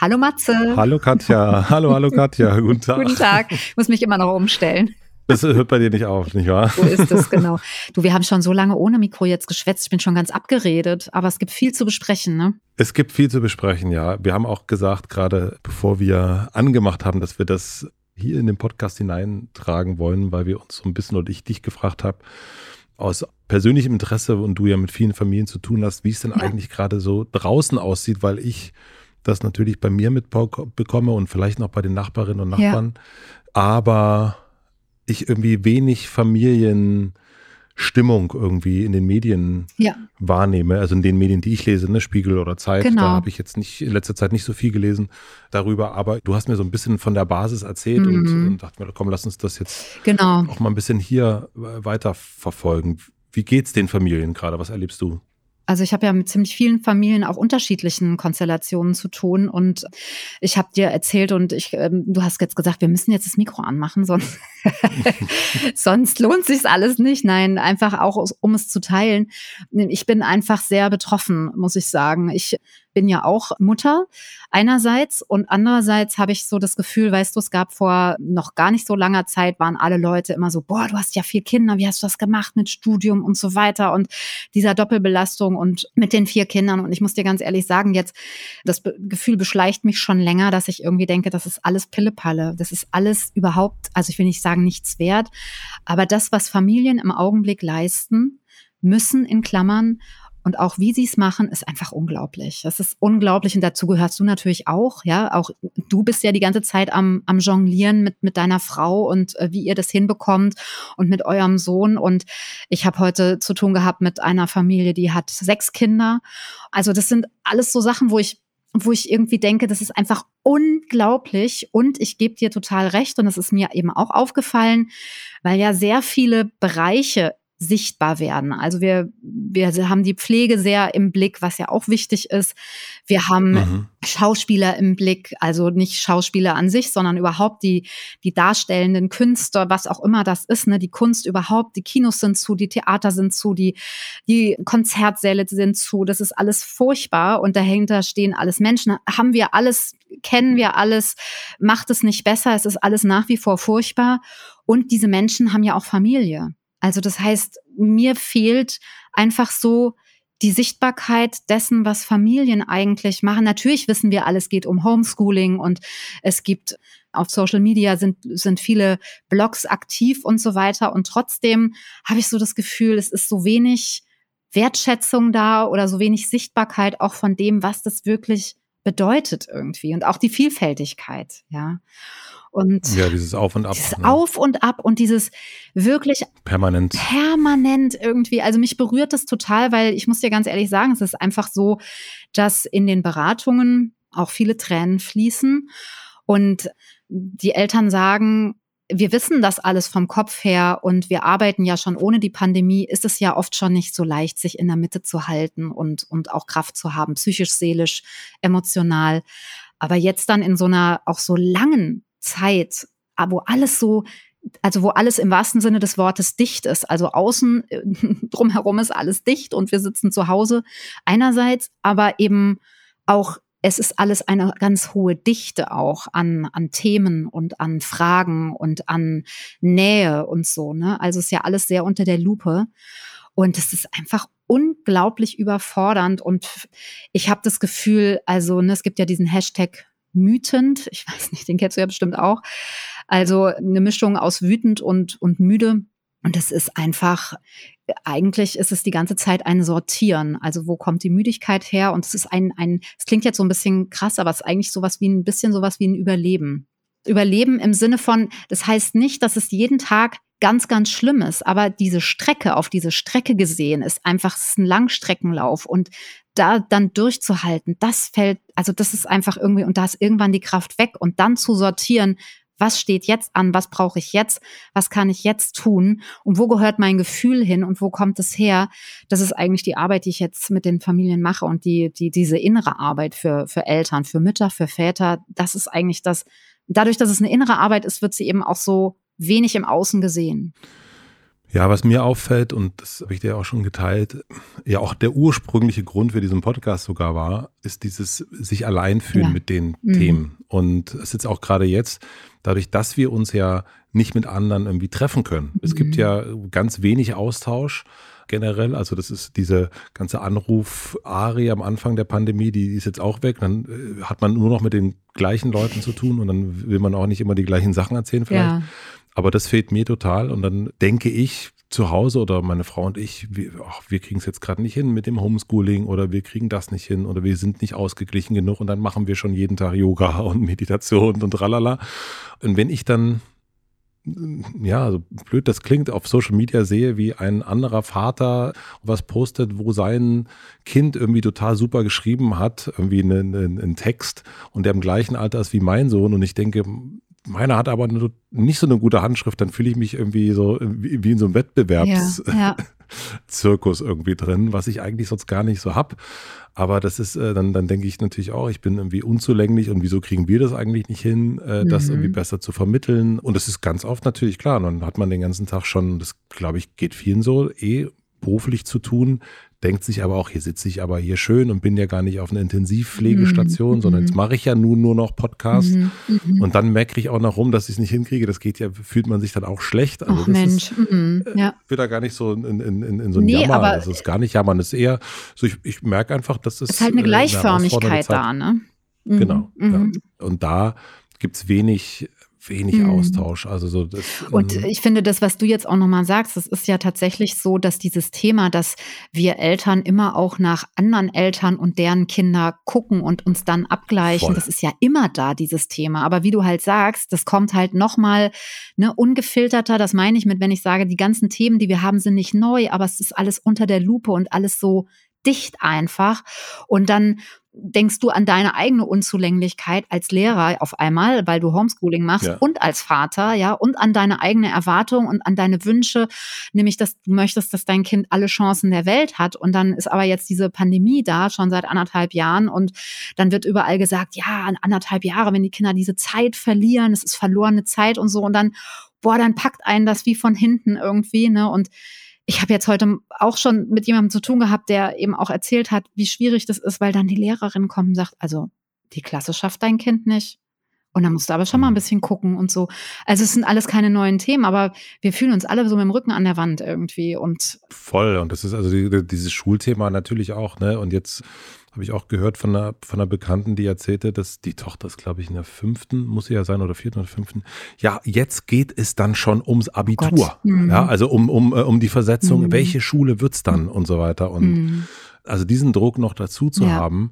Hallo Matze. Hallo Katja. Hallo, hallo Katja. Guten Tag. Guten Tag. Ich muss mich immer noch umstellen. Das hört bei dir nicht auf, nicht wahr? So ist es, genau. Du, wir haben schon so lange ohne Mikro jetzt geschwätzt. Ich bin schon ganz abgeredet, aber es gibt viel zu besprechen, ne? Es gibt viel zu besprechen, ja. Wir haben auch gesagt, gerade bevor wir angemacht haben, dass wir das hier in den Podcast hineintragen wollen, weil wir uns so ein bisschen oder ich dich gefragt habe, aus persönlichem Interesse und du ja mit vielen Familien zu tun hast, wie es denn ja. eigentlich gerade so draußen aussieht, weil ich das natürlich bei mir mitbekomme und vielleicht noch bei den Nachbarinnen und Nachbarn. Ja. Aber ich irgendwie wenig Familienstimmung irgendwie in den Medien ja. wahrnehme. Also in den Medien, die ich lese, ne, Spiegel oder Zeit. Genau. Da habe ich jetzt nicht in letzter Zeit nicht so viel gelesen darüber. Aber du hast mir so ein bisschen von der Basis erzählt mhm. und, und dachte mir, komm, lass uns das jetzt genau. auch mal ein bisschen hier weiter verfolgen. Wie geht's den Familien gerade? Was erlebst du? Also ich habe ja mit ziemlich vielen Familien auch unterschiedlichen Konstellationen zu tun und ich habe dir erzählt und ich, ähm, du hast jetzt gesagt, wir müssen jetzt das Mikro anmachen, sonst, sonst lohnt sich alles nicht. Nein, einfach auch um es zu teilen. Ich bin einfach sehr betroffen, muss ich sagen. Ich bin ja auch Mutter einerseits und andererseits habe ich so das Gefühl, weißt du, es gab vor noch gar nicht so langer Zeit, waren alle Leute immer so, boah, du hast ja vier Kinder, wie hast du das gemacht mit Studium und so weiter und dieser Doppelbelastung und mit den vier Kindern. Und ich muss dir ganz ehrlich sagen, jetzt, das Gefühl beschleicht mich schon länger, dass ich irgendwie denke, das ist alles Pillepalle. Das ist alles überhaupt, also ich will nicht sagen, nichts wert, aber das, was Familien im Augenblick leisten, müssen in Klammern und auch wie sie es machen, ist einfach unglaublich. Das ist unglaublich und dazu gehörst du natürlich auch. Ja, auch du bist ja die ganze Zeit am, am Jonglieren mit, mit deiner Frau und äh, wie ihr das hinbekommt und mit eurem Sohn. Und ich habe heute zu tun gehabt mit einer Familie, die hat sechs Kinder. Also das sind alles so Sachen, wo ich wo ich irgendwie denke, das ist einfach unglaublich und ich gebe dir total recht und es ist mir eben auch aufgefallen, weil ja sehr viele Bereiche sichtbar werden. Also wir, wir haben die Pflege sehr im Blick, was ja auch wichtig ist. Wir haben mhm. Schauspieler im Blick, also nicht Schauspieler an sich, sondern überhaupt die, die darstellenden Künstler, was auch immer das ist, ne, die Kunst überhaupt, die Kinos sind zu, die Theater sind zu, die, die Konzertsäle sind zu. Das ist alles furchtbar und dahinter stehen alles Menschen. Haben wir alles, kennen wir alles, macht es nicht besser, es ist alles nach wie vor furchtbar. Und diese Menschen haben ja auch Familie. Also das heißt, mir fehlt einfach so die Sichtbarkeit dessen, was Familien eigentlich machen. Natürlich wissen wir, alles geht um Homeschooling und es gibt auf Social Media sind, sind viele Blogs aktiv und so weiter. Und trotzdem habe ich so das Gefühl, es ist so wenig Wertschätzung da oder so wenig Sichtbarkeit auch von dem, was das wirklich bedeutet irgendwie und auch die Vielfältigkeit, ja. Und ja, dieses Auf und Ab. Dieses ne? Auf und Ab und dieses wirklich permanent. Permanent irgendwie. Also mich berührt das total, weil ich muss dir ganz ehrlich sagen, es ist einfach so, dass in den Beratungen auch viele Tränen fließen und die Eltern sagen, wir wissen das alles vom Kopf her und wir arbeiten ja schon ohne die Pandemie, ist es ja oft schon nicht so leicht, sich in der Mitte zu halten und, und auch Kraft zu haben, psychisch, seelisch, emotional. Aber jetzt dann in so einer auch so langen Zeit, wo alles so also wo alles im wahrsten Sinne des Wortes dicht ist. Also außen äh, drumherum ist alles dicht und wir sitzen zu Hause einerseits, aber eben auch es ist alles eine ganz hohe Dichte auch an, an Themen und an Fragen und an Nähe und so. Ne? Also ist ja alles sehr unter der Lupe. Und es ist einfach unglaublich überfordernd. Und ich habe das Gefühl, also ne, es gibt ja diesen Hashtag wütend. Ich weiß nicht, den kennst du ja bestimmt auch. Also eine Mischung aus wütend und, und müde. Und es ist einfach, eigentlich ist es die ganze Zeit ein Sortieren. Also wo kommt die Müdigkeit her? Und es ist ein, ein, es klingt jetzt so ein bisschen krass, aber es ist eigentlich sowas wie ein bisschen sowas wie ein Überleben. Überleben im Sinne von, das heißt nicht, dass es jeden Tag ganz, ganz schlimm ist, aber diese Strecke, auf diese Strecke gesehen, ist einfach ist ein Langstreckenlauf und da dann durchzuhalten, das fällt, also das ist einfach irgendwie, und da ist irgendwann die Kraft weg und dann zu sortieren, was steht jetzt an, was brauche ich jetzt, was kann ich jetzt tun und wo gehört mein Gefühl hin und wo kommt es her? Das ist eigentlich die Arbeit, die ich jetzt mit den Familien mache und die, die, diese innere Arbeit für, für Eltern, für Mütter, für Väter, das ist eigentlich das, dadurch, dass es eine innere Arbeit ist, wird sie eben auch so wenig im Außen gesehen. Ja, was mir auffällt, und das habe ich dir auch schon geteilt, ja auch der ursprüngliche Grund für diesen Podcast sogar war, ist dieses sich allein fühlen ja. mit den mhm. Themen. Und es ist jetzt auch gerade jetzt, dadurch, dass wir uns ja nicht mit anderen irgendwie treffen können. Mhm. Es gibt mhm. ja ganz wenig Austausch generell. Also das ist diese ganze Anruf-Ari am Anfang der Pandemie, die ist jetzt auch weg. Dann äh, hat man nur noch mit den gleichen Leuten zu tun und dann will man auch nicht immer die gleichen Sachen erzählen vielleicht. Ja. Aber das fehlt mir total. Und dann denke ich zu Hause oder meine Frau und ich, wir, wir kriegen es jetzt gerade nicht hin mit dem Homeschooling oder wir kriegen das nicht hin oder wir sind nicht ausgeglichen genug und dann machen wir schon jeden Tag Yoga und Meditation und tralala. Und wenn ich dann ja, so blöd das klingt, auf Social Media sehe, wie ein anderer Vater was postet, wo sein Kind irgendwie total super geschrieben hat, irgendwie einen, einen Text und der im gleichen Alter ist wie mein Sohn und ich denke, meiner hat aber nicht so eine gute Handschrift, dann fühle ich mich irgendwie so wie, in so einem Wettbewerbszirkus ja, ja. irgendwie drin, was ich eigentlich sonst gar nicht so hab. Aber das ist, äh, dann, dann denke ich natürlich auch, ich bin irgendwie unzulänglich und wieso kriegen wir das eigentlich nicht hin, äh, das irgendwie mhm. besser zu vermitteln? Und das ist ganz oft natürlich klar. Dann hat man den ganzen Tag schon, das glaube ich, geht vielen so, eh beruflich zu tun, denkt sich aber auch, hier sitze ich aber hier schön und bin ja gar nicht auf einer Intensivpflegestation, mhm. sondern jetzt mache ich ja nun nur noch Podcast. Mhm. mhm. Und dann merke ich auch noch rum, dass ich es nicht hinkriege. Das geht ja, fühlt man sich dann auch schlecht. Also Ach Mensch, ist, mhm. ja. Äh, wird da gar nicht so in, in, in, in so ein nee, Jammer. Aber also es ist gar nicht jammern, es ist eher so, ich, ich merke einfach, dass es. Es ist halt eine äh, Gleichförmigkeit eine da, ne? Mhm. Genau. Ja. Und da gibt es wenig wenig mhm. Austausch. Also so das, Und ähm, ich finde, das, was du jetzt auch nochmal sagst, das ist ja tatsächlich so, dass dieses Thema, dass wir Eltern immer auch nach anderen Eltern und deren Kinder gucken und uns dann abgleichen, voll. das ist ja immer da, dieses Thema. Aber wie du halt sagst, das kommt halt nochmal ne, ungefilterter, das meine ich mit, wenn ich sage, die ganzen Themen, die wir haben, sind nicht neu, aber es ist alles unter der Lupe und alles so dicht einfach. Und dann denkst du an deine eigene Unzulänglichkeit als Lehrer auf einmal, weil du Homeschooling machst ja. und als Vater, ja, und an deine eigene Erwartung und an deine Wünsche, nämlich, dass du möchtest, dass dein Kind alle Chancen der Welt hat. Und dann ist aber jetzt diese Pandemie da, schon seit anderthalb Jahren. Und dann wird überall gesagt, ja, anderthalb Jahre, wenn die Kinder diese Zeit verlieren, es ist verlorene Zeit und so. Und dann, boah, dann packt einen das wie von hinten irgendwie, ne? Und ich habe jetzt heute auch schon mit jemandem zu tun gehabt, der eben auch erzählt hat, wie schwierig das ist, weil dann die Lehrerin kommt und sagt, also die Klasse schafft dein Kind nicht. Und dann musst du aber schon mal ein mhm. bisschen gucken und so. Also es sind alles keine neuen Themen, aber wir fühlen uns alle so mit dem Rücken an der Wand irgendwie und voll. Und das ist also die, dieses Schulthema natürlich auch, ne? Und jetzt habe ich auch gehört von einer, von einer Bekannten, die erzählte, dass die Tochter ist, glaube ich, in der fünften, muss sie ja sein, oder vierten oder fünften. Ja, jetzt geht es dann schon ums Abitur. Oh mhm. Ja, also um, um, äh, um die Versetzung, mhm. welche Schule wird's dann und so weiter. Und mhm. also diesen Druck noch dazu zu ja. haben,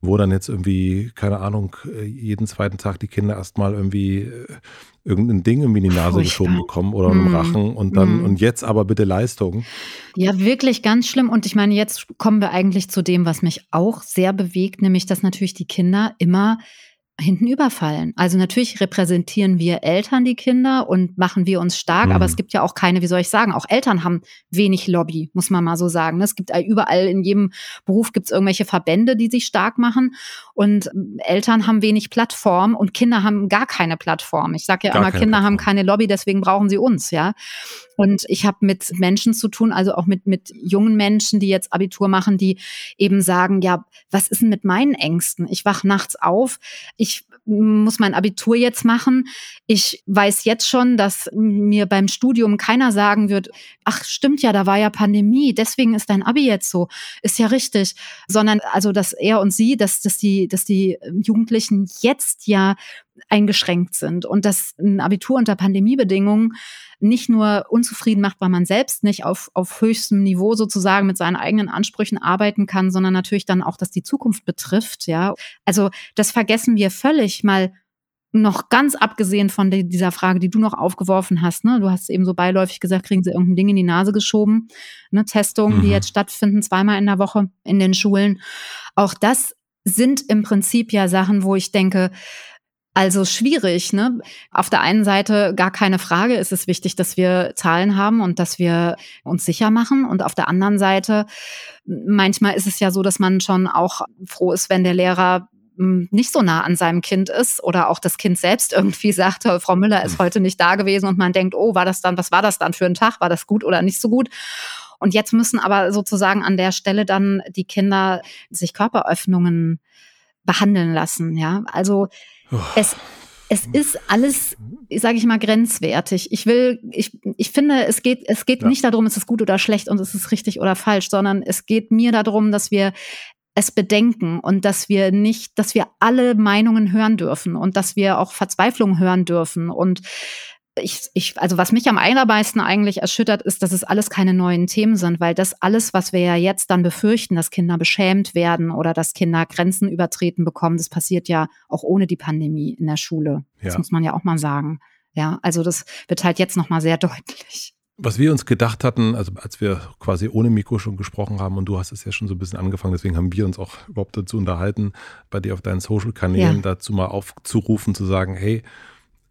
wo dann jetzt irgendwie, keine Ahnung, äh, jeden zweiten Tag die Kinder erstmal irgendwie äh, irgendein Ding irgendwie in die Nase Furchtbar. geschoben bekommen oder mm. im Rachen und dann, mm. und jetzt aber bitte Leistung. Ja, wirklich ganz schlimm. Und ich meine, jetzt kommen wir eigentlich zu dem, was mich auch sehr bewegt, nämlich, dass natürlich die Kinder immer hinten überfallen. Also natürlich repräsentieren wir Eltern die Kinder und machen wir uns stark, mhm. aber es gibt ja auch keine, wie soll ich sagen, auch Eltern haben wenig Lobby, muss man mal so sagen. Es gibt überall in jedem Beruf gibt es irgendwelche Verbände, die sich stark machen und Eltern haben wenig Plattform und Kinder haben gar keine Plattform. Ich sage ja gar immer, Kinder Plattform. haben keine Lobby, deswegen brauchen sie uns, ja. Und ich habe mit Menschen zu tun, also auch mit, mit jungen Menschen, die jetzt Abitur machen, die eben sagen, ja, was ist denn mit meinen Ängsten? Ich wach nachts auf, ich ich muss mein Abitur jetzt machen. Ich weiß jetzt schon, dass mir beim Studium keiner sagen wird, ach stimmt ja, da war ja Pandemie, deswegen ist dein Abi jetzt so. Ist ja richtig. Sondern also, dass er und sie, dass, dass die, dass die Jugendlichen jetzt ja eingeschränkt sind und dass ein Abitur unter Pandemiebedingungen nicht nur unzufrieden macht, weil man selbst nicht auf, auf höchstem Niveau sozusagen mit seinen eigenen Ansprüchen arbeiten kann, sondern natürlich dann auch, dass die Zukunft betrifft, ja. Also das vergessen wir völlig mal noch ganz abgesehen von dieser Frage, die du noch aufgeworfen hast, ne? Du hast eben so beiläufig gesagt, kriegen sie irgendein Ding in die Nase geschoben, ne? Testungen, mhm. die jetzt stattfinden, zweimal in der Woche in den Schulen. Auch das sind im Prinzip ja Sachen, wo ich denke, also schwierig, ne? Auf der einen Seite gar keine Frage, ist es wichtig, dass wir Zahlen haben und dass wir uns sicher machen. Und auf der anderen Seite, manchmal ist es ja so, dass man schon auch froh ist, wenn der Lehrer hm, nicht so nah an seinem Kind ist oder auch das Kind selbst irgendwie sagt, Frau Müller ist heute nicht da gewesen und man denkt, oh, war das dann, was war das dann für ein Tag? War das gut oder nicht so gut? Und jetzt müssen aber sozusagen an der Stelle dann die Kinder sich Körperöffnungen behandeln lassen, ja. Also es, es ist alles, sage ich mal, grenzwertig. Ich will, ich, ich finde, es geht, es geht ja. nicht darum, ist es gut oder schlecht und ist es richtig oder falsch, sondern es geht mir darum, dass wir es bedenken und dass wir nicht, dass wir alle Meinungen hören dürfen und dass wir auch Verzweiflung hören dürfen und ich, ich, also was mich am allermeisten eigentlich erschüttert, ist, dass es alles keine neuen Themen sind, weil das alles, was wir ja jetzt dann befürchten, dass Kinder beschämt werden oder dass Kinder Grenzen übertreten bekommen, das passiert ja auch ohne die Pandemie in der Schule. Ja. Das muss man ja auch mal sagen. Ja, also das wird halt jetzt nochmal sehr deutlich. Was wir uns gedacht hatten, also als wir quasi ohne Mikro schon gesprochen haben und du hast es ja schon so ein bisschen angefangen, deswegen haben wir uns auch überhaupt dazu unterhalten, bei dir auf deinen Social-Kanälen ja. dazu mal aufzurufen, zu sagen, hey,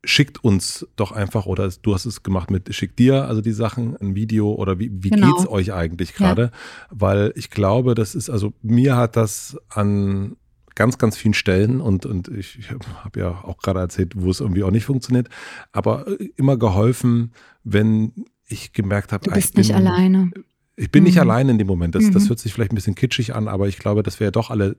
schickt uns doch einfach, oder du hast es gemacht mit, schickt dir also die Sachen, ein Video oder wie, wie genau. geht's euch eigentlich gerade? Ja. Weil ich glaube, das ist, also mir hat das an ganz, ganz vielen Stellen und, und ich, ich habe ja auch gerade erzählt, wo es irgendwie auch nicht funktioniert, aber immer geholfen, wenn ich gemerkt habe, du bist bin, nicht alleine. Ich bin mhm. nicht alleine in dem Moment. Das, mhm. das hört sich vielleicht ein bisschen kitschig an, aber ich glaube, dass wir ja doch alle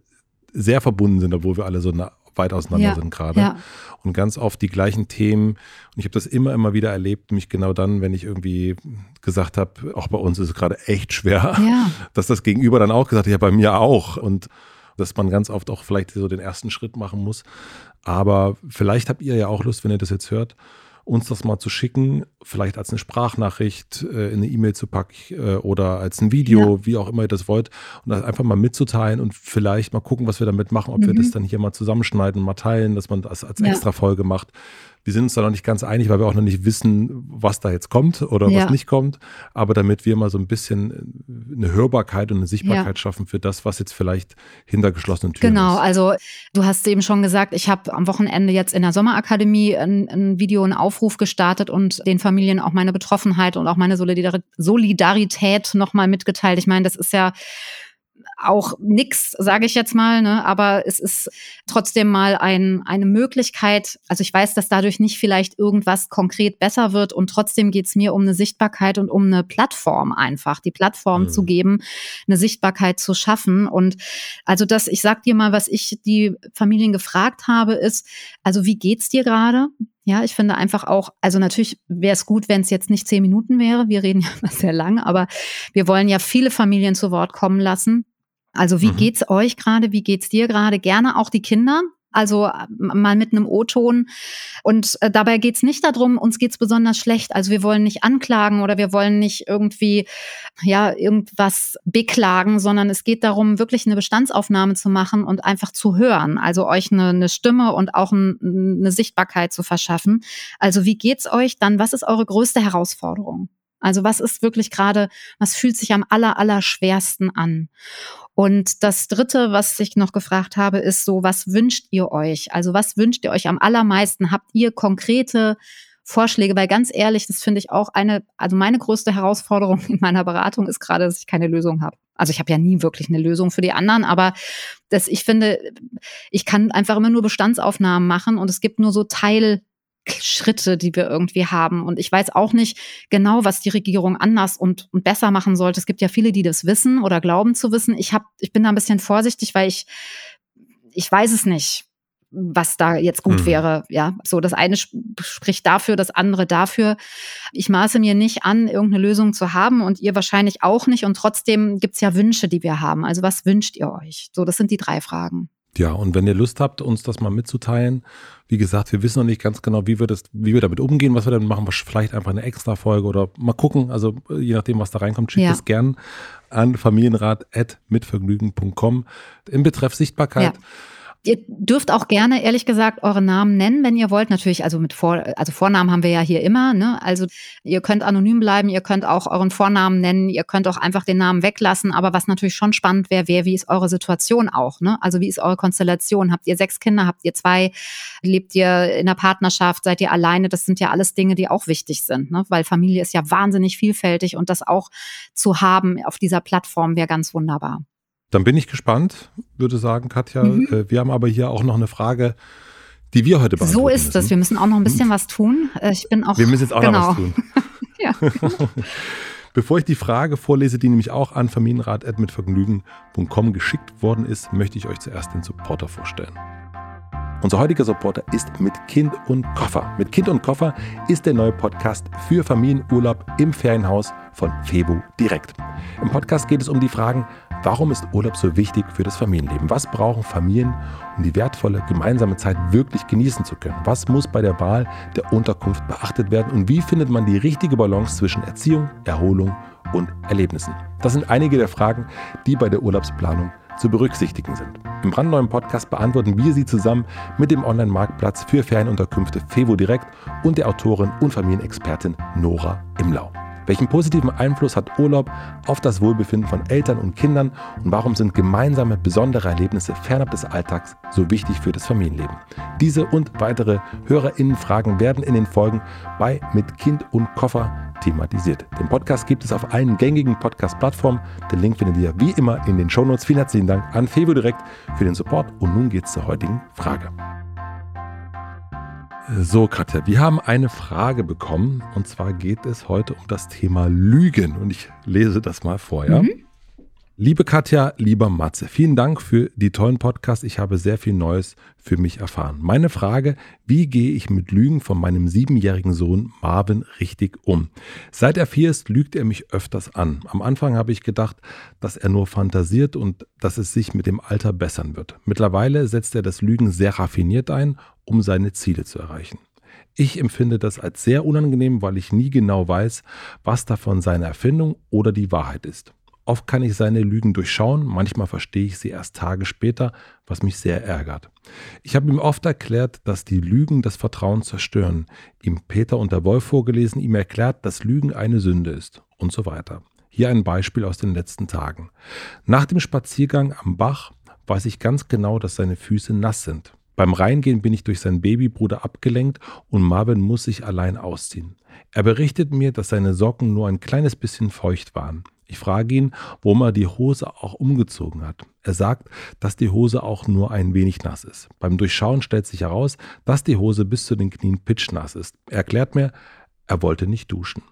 sehr verbunden sind, obwohl wir alle so weit auseinander ja, sind gerade. Ja. Und ganz oft die gleichen Themen. Und ich habe das immer, immer wieder erlebt, mich genau dann, wenn ich irgendwie gesagt habe, auch bei uns ist es gerade echt schwer, ja. dass das Gegenüber dann auch gesagt hat, ja, bei mir auch. Und dass man ganz oft auch vielleicht so den ersten Schritt machen muss. Aber vielleicht habt ihr ja auch Lust, wenn ihr das jetzt hört, uns das mal zu schicken, vielleicht als eine Sprachnachricht, äh, in eine E-Mail zu packen äh, oder als ein Video, ja. wie auch immer ihr das wollt, und das einfach mal mitzuteilen und vielleicht mal gucken, was wir damit machen, ob mhm. wir das dann hier mal zusammenschneiden, mal teilen, dass man das als ja. extra Folge macht. Wir sind uns da noch nicht ganz einig, weil wir auch noch nicht wissen, was da jetzt kommt oder ja. was nicht kommt. Aber damit wir mal so ein bisschen äh, eine Hörbarkeit und eine Sichtbarkeit ja. schaffen für das, was jetzt vielleicht hinter geschlossenen Türen genau, ist. Genau, also du hast eben schon gesagt, ich habe am Wochenende jetzt in der Sommerakademie ein, ein Video, einen Aufruf gestartet und den Familien auch meine Betroffenheit und auch meine Solidarität nochmal mitgeteilt. Ich meine, das ist ja auch nix, sage ich jetzt mal, ne? aber es ist trotzdem mal ein, eine Möglichkeit. Also ich weiß, dass dadurch nicht vielleicht irgendwas konkret besser wird und trotzdem geht's mir um eine Sichtbarkeit und um eine Plattform einfach, die Plattform mhm. zu geben, eine Sichtbarkeit zu schaffen. Und also das, ich sag dir mal, was ich die Familien gefragt habe, ist, also wie geht's dir gerade? Ja, ich finde einfach auch, also natürlich wäre es gut, wenn es jetzt nicht zehn Minuten wäre. Wir reden ja sehr lang, aber wir wollen ja viele Familien zu Wort kommen lassen. Also wie mhm. geht's euch gerade? Wie geht's dir gerade? Gerne auch die Kinder. Also mal mit einem O-Ton. Und äh, dabei geht's nicht darum, uns geht's besonders schlecht. Also wir wollen nicht anklagen oder wir wollen nicht irgendwie ja irgendwas beklagen, sondern es geht darum, wirklich eine Bestandsaufnahme zu machen und einfach zu hören. Also euch eine, eine Stimme und auch ein, eine Sichtbarkeit zu verschaffen. Also wie geht's euch dann? Was ist eure größte Herausforderung? Also was ist wirklich gerade, was fühlt sich am aller, aller schwersten an? Und das dritte, was ich noch gefragt habe, ist so, was wünscht ihr euch? Also was wünscht ihr euch am allermeisten? Habt ihr konkrete Vorschläge? Weil ganz ehrlich, das finde ich auch eine, also meine größte Herausforderung in meiner Beratung ist gerade, dass ich keine Lösung habe. Also ich habe ja nie wirklich eine Lösung für die anderen, aber dass ich finde, ich kann einfach immer nur Bestandsaufnahmen machen und es gibt nur so Teil Schritte, die wir irgendwie haben. Und ich weiß auch nicht genau, was die Regierung anders und, und besser machen sollte. Es gibt ja viele, die das wissen oder glauben zu wissen. Ich hab, ich bin da ein bisschen vorsichtig, weil ich, ich weiß es nicht. was da jetzt gut mhm. wäre. Ja, so das eine spricht dafür, das andere dafür. Ich maße mir nicht an, irgendeine Lösung zu haben und ihr wahrscheinlich auch nicht. Und trotzdem gibt's ja Wünsche, die wir haben. Also was wünscht ihr euch? So, das sind die drei Fragen. Ja, und wenn ihr Lust habt, uns das mal mitzuteilen, wie gesagt, wir wissen noch nicht ganz genau, wie wir das, wie wir damit umgehen, was wir damit machen, vielleicht einfach eine extra Folge oder mal gucken. Also je nachdem, was da reinkommt, schickt ja. es gern an familienrat.mitvergnügen.com im Betreff Sichtbarkeit. Ja. Ihr dürft auch gerne, ehrlich gesagt, eure Namen nennen, wenn ihr wollt. Natürlich, also mit Vor also Vornamen haben wir ja hier immer. Ne? Also ihr könnt anonym bleiben, ihr könnt auch euren Vornamen nennen, ihr könnt auch einfach den Namen weglassen. Aber was natürlich schon spannend wäre, wäre, wie ist eure Situation auch? Ne? Also wie ist eure Konstellation? Habt ihr sechs Kinder? Habt ihr zwei? Lebt ihr in einer Partnerschaft? Seid ihr alleine? Das sind ja alles Dinge, die auch wichtig sind, ne? weil Familie ist ja wahnsinnig vielfältig und das auch zu haben auf dieser Plattform wäre ganz wunderbar. Dann bin ich gespannt, würde sagen, Katja. Mhm. Äh, wir haben aber hier auch noch eine Frage, die wir heute beantworten So ist es. Wir müssen auch noch ein bisschen hm. was tun. Äh, ich bin auch. Wir müssen jetzt auch genau. noch was tun. ja. Bevor ich die Frage vorlese, die nämlich auch an familienrat.mitvergnügen.com geschickt worden ist, möchte ich euch zuerst den Supporter vorstellen. Unser heutiger Supporter ist Mit Kind und Koffer. Mit Kind und Koffer ist der neue Podcast für Familienurlaub im Ferienhaus von Febu Direkt. Im Podcast geht es um die Fragen, Warum ist Urlaub so wichtig für das Familienleben? Was brauchen Familien, um die wertvolle gemeinsame Zeit wirklich genießen zu können? Was muss bei der Wahl der Unterkunft beachtet werden? Und wie findet man die richtige Balance zwischen Erziehung, Erholung und Erlebnissen? Das sind einige der Fragen, die bei der Urlaubsplanung zu berücksichtigen sind. Im brandneuen Podcast beantworten wir sie zusammen mit dem Online-Marktplatz für Ferienunterkünfte Fevo Direkt und der Autorin und Familienexpertin Nora Imlau. Welchen positiven Einfluss hat Urlaub auf das Wohlbefinden von Eltern und Kindern und warum sind gemeinsame besondere Erlebnisse fernab des Alltags so wichtig für das Familienleben? Diese und weitere HörerInnen-Fragen werden in den Folgen bei Mit Kind und Koffer thematisiert. Den Podcast gibt es auf allen gängigen Podcast-Plattformen. Den Link findet ihr wie immer in den Shownotes. Vielen herzlichen Dank an Fevo Direkt für den Support und nun geht's zur heutigen Frage. So, Katja, wir haben eine Frage bekommen und zwar geht es heute um das Thema Lügen und ich lese das mal vor, ja? Mhm. Liebe Katja, lieber Matze, vielen Dank für die tollen Podcasts. Ich habe sehr viel Neues für mich erfahren. Meine Frage, wie gehe ich mit Lügen von meinem siebenjährigen Sohn Marvin richtig um? Seit er vier ist, lügt er mich öfters an. Am Anfang habe ich gedacht, dass er nur fantasiert und dass es sich mit dem Alter bessern wird. Mittlerweile setzt er das Lügen sehr raffiniert ein, um seine Ziele zu erreichen. Ich empfinde das als sehr unangenehm, weil ich nie genau weiß, was davon seine Erfindung oder die Wahrheit ist. Oft kann ich seine Lügen durchschauen, manchmal verstehe ich sie erst Tage später, was mich sehr ärgert. Ich habe ihm oft erklärt, dass die Lügen das Vertrauen zerstören, ihm Peter und der Wolf vorgelesen, ihm erklärt, dass Lügen eine Sünde ist und so weiter. Hier ein Beispiel aus den letzten Tagen. Nach dem Spaziergang am Bach weiß ich ganz genau, dass seine Füße nass sind. Beim Reingehen bin ich durch seinen Babybruder abgelenkt und Marvin muss sich allein ausziehen. Er berichtet mir, dass seine Socken nur ein kleines bisschen feucht waren. Ich frage ihn, warum er die Hose auch umgezogen hat. Er sagt, dass die Hose auch nur ein wenig nass ist. Beim Durchschauen stellt sich heraus, dass die Hose bis zu den Knien pitschnass ist. Er erklärt mir, er wollte nicht duschen.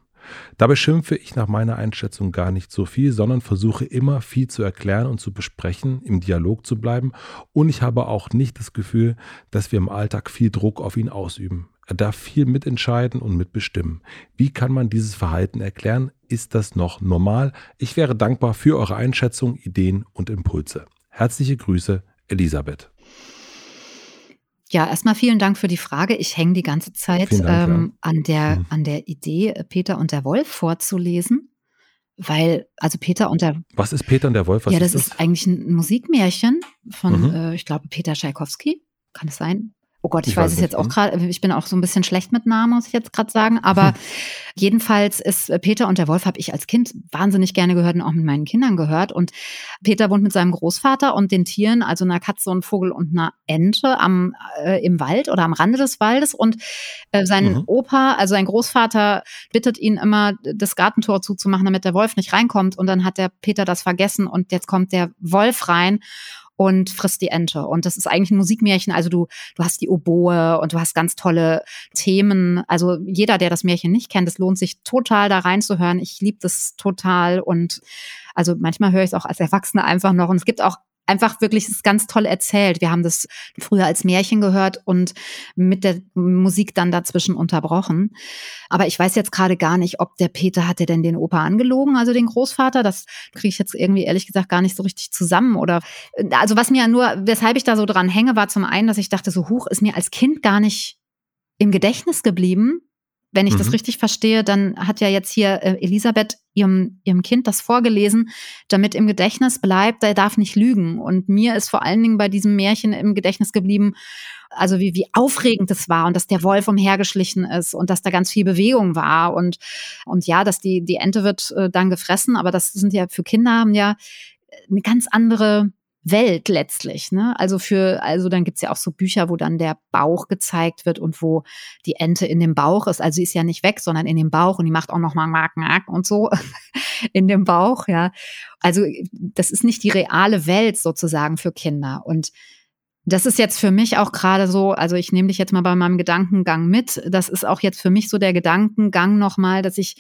Dabei schimpfe ich nach meiner Einschätzung gar nicht so viel, sondern versuche immer viel zu erklären und zu besprechen, im Dialog zu bleiben. Und ich habe auch nicht das Gefühl, dass wir im Alltag viel Druck auf ihn ausüben. Er darf viel mitentscheiden und mitbestimmen. Wie kann man dieses Verhalten erklären? Ist das noch normal? Ich wäre dankbar für eure Einschätzung, Ideen und Impulse. Herzliche Grüße, Elisabeth. Ja, erstmal vielen Dank für die Frage. Ich hänge die ganze Zeit Dank, ähm, ja. an, der, hm. an der Idee, Peter und der Wolf vorzulesen. Weil, also Peter und der. Was ist Peter und der Wolf? Was ja, das ist, das ist eigentlich ein Musikmärchen von, mhm. äh, ich glaube, Peter Tschaikowski. Kann es sein? Oh Gott, ich, ich weiß, weiß es jetzt auch hm. gerade, ich bin auch so ein bisschen schlecht mit Namen, muss ich jetzt gerade sagen. Aber hm. jedenfalls ist äh, Peter und der Wolf habe ich als Kind wahnsinnig gerne gehört und auch mit meinen Kindern gehört. Und Peter wohnt mit seinem Großvater und den Tieren, also einer Katze und Vogel und einer Ente am, äh, im Wald oder am Rande des Waldes. Und äh, sein mhm. Opa, also sein Großvater, bittet ihn immer, das Gartentor zuzumachen, damit der Wolf nicht reinkommt. Und dann hat der Peter das vergessen und jetzt kommt der Wolf rein und frisst die Ente. Und das ist eigentlich ein Musikmärchen. Also du, du hast die Oboe und du hast ganz tolle Themen. Also jeder, der das Märchen nicht kennt, es lohnt sich total da reinzuhören. Ich liebe das total und also manchmal höre ich es auch als Erwachsene einfach noch. Und es gibt auch einfach wirklich ist ganz toll erzählt. Wir haben das früher als Märchen gehört und mit der Musik dann dazwischen unterbrochen. Aber ich weiß jetzt gerade gar nicht, ob der Peter hatte denn den Opa angelogen, also den Großvater. Das kriege ich jetzt irgendwie ehrlich gesagt gar nicht so richtig zusammen. Oder also was mir nur, weshalb ich da so dran hänge, war zum einen, dass ich dachte, so hoch ist mir als Kind gar nicht im Gedächtnis geblieben. Wenn ich mhm. das richtig verstehe, dann hat ja jetzt hier äh, Elisabeth ihrem, ihrem Kind das vorgelesen, damit im Gedächtnis bleibt, er darf nicht lügen. Und mir ist vor allen Dingen bei diesem Märchen im Gedächtnis geblieben, also wie, wie aufregend es war und dass der Wolf umhergeschlichen ist und dass da ganz viel Bewegung war und, und ja, dass die, die Ente wird äh, dann gefressen, aber das sind ja für Kinder haben ja eine ganz andere Welt letztlich. Ne? Also für, also dann gibt's ja auch so Bücher, wo dann der Bauch gezeigt wird und wo die Ente in dem Bauch ist. Also sie ist ja nicht weg, sondern in dem Bauch und die macht auch noch mal Mark, Mark und so in dem Bauch, ja. Also das ist nicht die reale Welt sozusagen für Kinder. Und das ist jetzt für mich auch gerade so, also ich nehme dich jetzt mal bei meinem Gedankengang mit. Das ist auch jetzt für mich so der Gedankengang nochmal, dass ich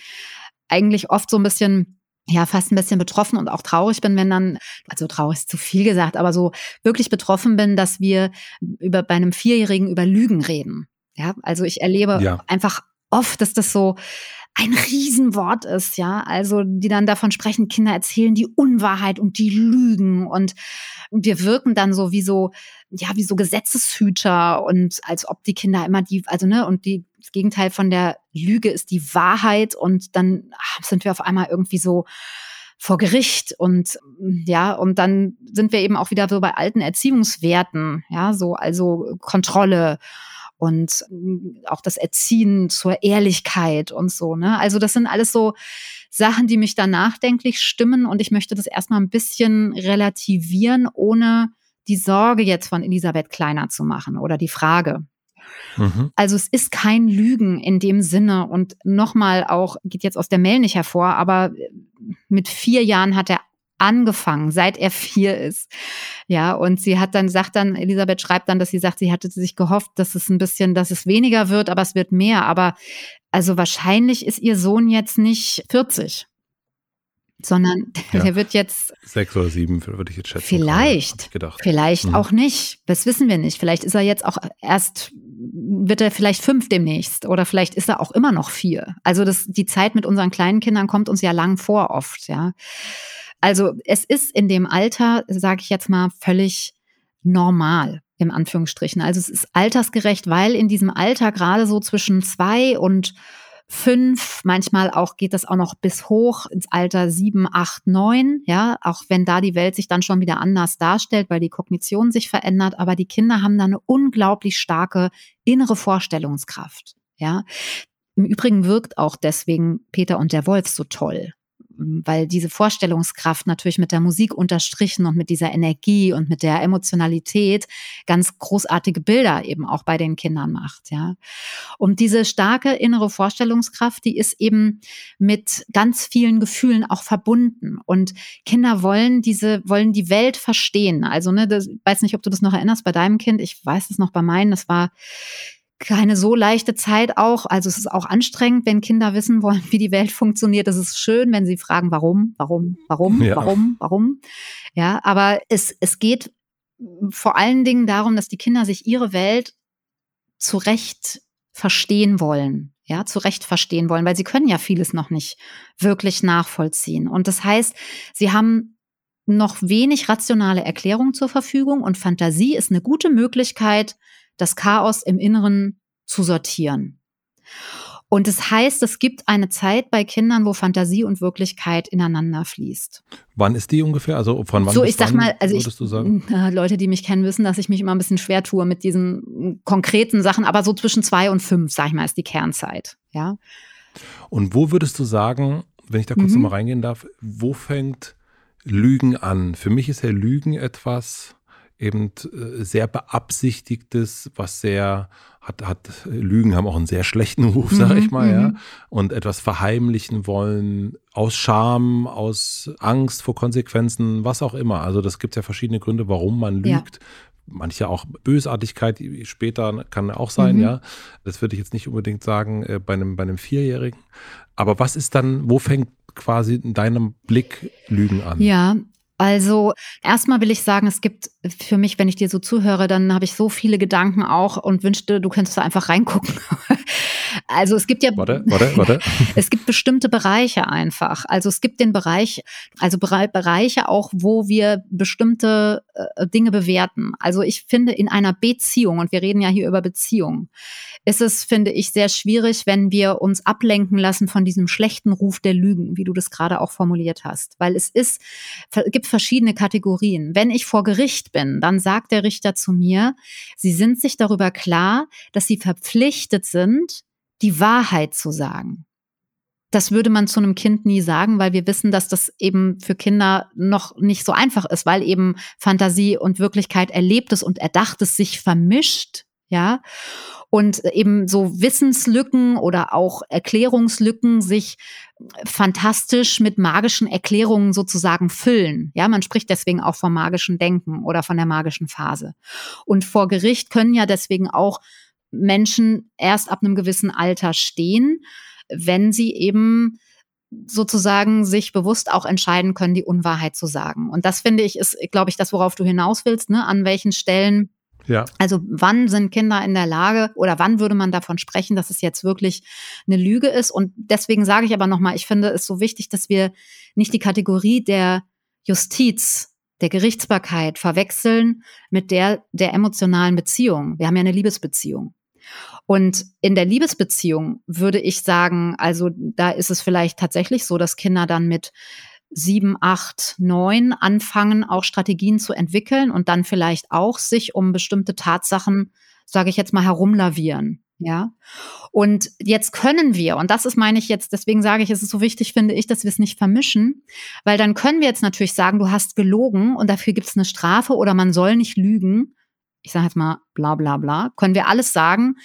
eigentlich oft so ein bisschen ja fast ein bisschen betroffen und auch traurig bin, wenn dann, also traurig ist zu viel gesagt, aber so wirklich betroffen bin, dass wir über bei einem Vierjährigen über Lügen reden. Ja, also ich erlebe ja. einfach oft, dass das so ein Riesenwort ist, ja. Also die dann davon sprechen, Kinder erzählen die Unwahrheit und die Lügen und wir wirken dann so wie so, ja, wie so Gesetzeshüter und als ob die Kinder immer die, also ne, und die das Gegenteil von der Lüge ist die Wahrheit und dann sind wir auf einmal irgendwie so vor Gericht und ja, und dann sind wir eben auch wieder so bei alten Erziehungswerten, ja, so also Kontrolle und auch das Erziehen zur Ehrlichkeit und so, ne? Also das sind alles so Sachen, die mich da nachdenklich stimmen und ich möchte das erstmal ein bisschen relativieren, ohne die Sorge jetzt von Elisabeth kleiner zu machen oder die Frage. Mhm. Also es ist kein Lügen in dem Sinne und nochmal auch, geht jetzt aus der Mail nicht hervor, aber mit vier Jahren hat er angefangen, seit er vier ist. Ja, und sie hat dann, sagt dann, Elisabeth schreibt dann, dass sie sagt, sie hatte sich gehofft, dass es ein bisschen, dass es weniger wird, aber es wird mehr. Aber also wahrscheinlich ist ihr Sohn jetzt nicht 40 sondern ja. der wird jetzt sechs oder sieben würde ich jetzt schätzen. Vielleicht, vielleicht mhm. auch nicht. Das wissen wir nicht. Vielleicht ist er jetzt auch erst wird er vielleicht fünf demnächst oder vielleicht ist er auch immer noch vier. Also das, die Zeit mit unseren kleinen Kindern kommt uns ja lang vor oft, ja. Also es ist in dem Alter, sage ich jetzt mal, völlig normal im Anführungsstrichen. Also es ist altersgerecht, weil in diesem Alter gerade so zwischen zwei und fünf, manchmal auch geht das auch noch bis hoch ins Alter sieben, acht, neun, ja, auch wenn da die Welt sich dann schon wieder anders darstellt, weil die Kognition sich verändert, aber die Kinder haben da eine unglaublich starke innere Vorstellungskraft, ja. Im Übrigen wirkt auch deswegen Peter und der Wolf so toll, weil diese Vorstellungskraft natürlich mit der Musik unterstrichen und mit dieser Energie und mit der Emotionalität ganz großartige Bilder eben auch bei den Kindern macht, ja. Und diese starke innere Vorstellungskraft, die ist eben mit ganz vielen Gefühlen auch verbunden und Kinder wollen diese wollen die Welt verstehen. Also ne, das, weiß nicht, ob du das noch erinnerst bei deinem Kind, ich weiß es noch bei meinen, das war keine so leichte Zeit auch. Also es ist auch anstrengend, wenn Kinder wissen wollen, wie die Welt funktioniert. Es ist schön, wenn sie fragen, warum, warum, warum, ja. warum, warum. Ja, aber es, es geht vor allen Dingen darum, dass die Kinder sich ihre Welt zurecht verstehen wollen. Ja, zurecht verstehen wollen, weil sie können ja vieles noch nicht wirklich nachvollziehen. Und das heißt, sie haben noch wenig rationale Erklärung zur Verfügung und Fantasie ist eine gute Möglichkeit, das Chaos im Inneren zu sortieren. Und das heißt, es gibt eine Zeit bei Kindern, wo Fantasie und Wirklichkeit ineinander fließt. Wann ist die ungefähr? Also von wann so, ich sag mal, also ich, du sagen? Leute, die mich kennen, wissen, dass ich mich immer ein bisschen schwer tue mit diesen konkreten Sachen, aber so zwischen zwei und fünf, sag ich mal, ist die Kernzeit. Ja. Und wo würdest du sagen, wenn ich da kurz mhm. nochmal reingehen darf, wo fängt Lügen an? Für mich ist ja Lügen etwas, eben äh, sehr beabsichtigtes, was sehr hat, hat Lügen haben auch einen sehr schlechten Ruf, sag mhm, ich mal, ja. Mhm. Und etwas verheimlichen wollen aus Scham, aus Angst vor Konsequenzen, was auch immer. Also das gibt ja verschiedene Gründe, warum man lügt. Ja. Manche auch Bösartigkeit später kann auch sein, mhm. ja. Das würde ich jetzt nicht unbedingt sagen äh, bei einem, bei einem Vierjährigen. Aber was ist dann, wo fängt quasi in deinem Blick Lügen an? Ja, Also erstmal will ich sagen, es gibt für mich, wenn ich dir so zuhöre, dann habe ich so viele Gedanken auch und wünschte, du könntest da einfach reingucken. also es gibt ja, warte, warte, warte. es gibt bestimmte Bereiche einfach. Also es gibt den Bereich, also Bereiche auch, wo wir bestimmte äh, Dinge bewerten. Also ich finde in einer Beziehung, und wir reden ja hier über Beziehung, ist es, finde ich, sehr schwierig, wenn wir uns ablenken lassen von diesem schlechten Ruf der Lügen, wie du das gerade auch formuliert hast. Weil es ist, gibt verschiedene Kategorien. Wenn ich vor Gericht bin, dann sagt der Richter zu mir, Sie sind sich darüber klar, dass Sie verpflichtet sind, die Wahrheit zu sagen. Das würde man zu einem Kind nie sagen, weil wir wissen, dass das eben für Kinder noch nicht so einfach ist, weil eben Fantasie und Wirklichkeit erlebtes und erdachtes sich vermischt, ja und eben so Wissenslücken oder auch Erklärungslücken sich fantastisch mit magischen Erklärungen sozusagen füllen. Ja, man spricht deswegen auch vom magischen Denken oder von der magischen Phase. Und vor Gericht können ja deswegen auch Menschen erst ab einem gewissen Alter stehen, wenn sie eben sozusagen sich bewusst auch entscheiden können, die Unwahrheit zu sagen. Und das finde ich ist, glaube ich, das, worauf du hinaus willst, ne? an welchen Stellen ja. Also wann sind Kinder in der Lage oder wann würde man davon sprechen, dass es jetzt wirklich eine Lüge ist? Und deswegen sage ich aber nochmal, ich finde es so wichtig, dass wir nicht die Kategorie der Justiz, der Gerichtsbarkeit verwechseln mit der der emotionalen Beziehung. Wir haben ja eine Liebesbeziehung. Und in der Liebesbeziehung würde ich sagen, also da ist es vielleicht tatsächlich so, dass Kinder dann mit sieben, acht, neun anfangen, auch Strategien zu entwickeln und dann vielleicht auch sich um bestimmte Tatsachen, sage ich jetzt mal, herumlavieren. Ja. Und jetzt können wir, und das ist, meine ich jetzt, deswegen sage ich, es ist so wichtig, finde ich, dass wir es nicht vermischen, weil dann können wir jetzt natürlich sagen, du hast gelogen und dafür gibt es eine Strafe oder man soll nicht lügen. Ich sage jetzt mal bla bla bla. Können wir alles sagen.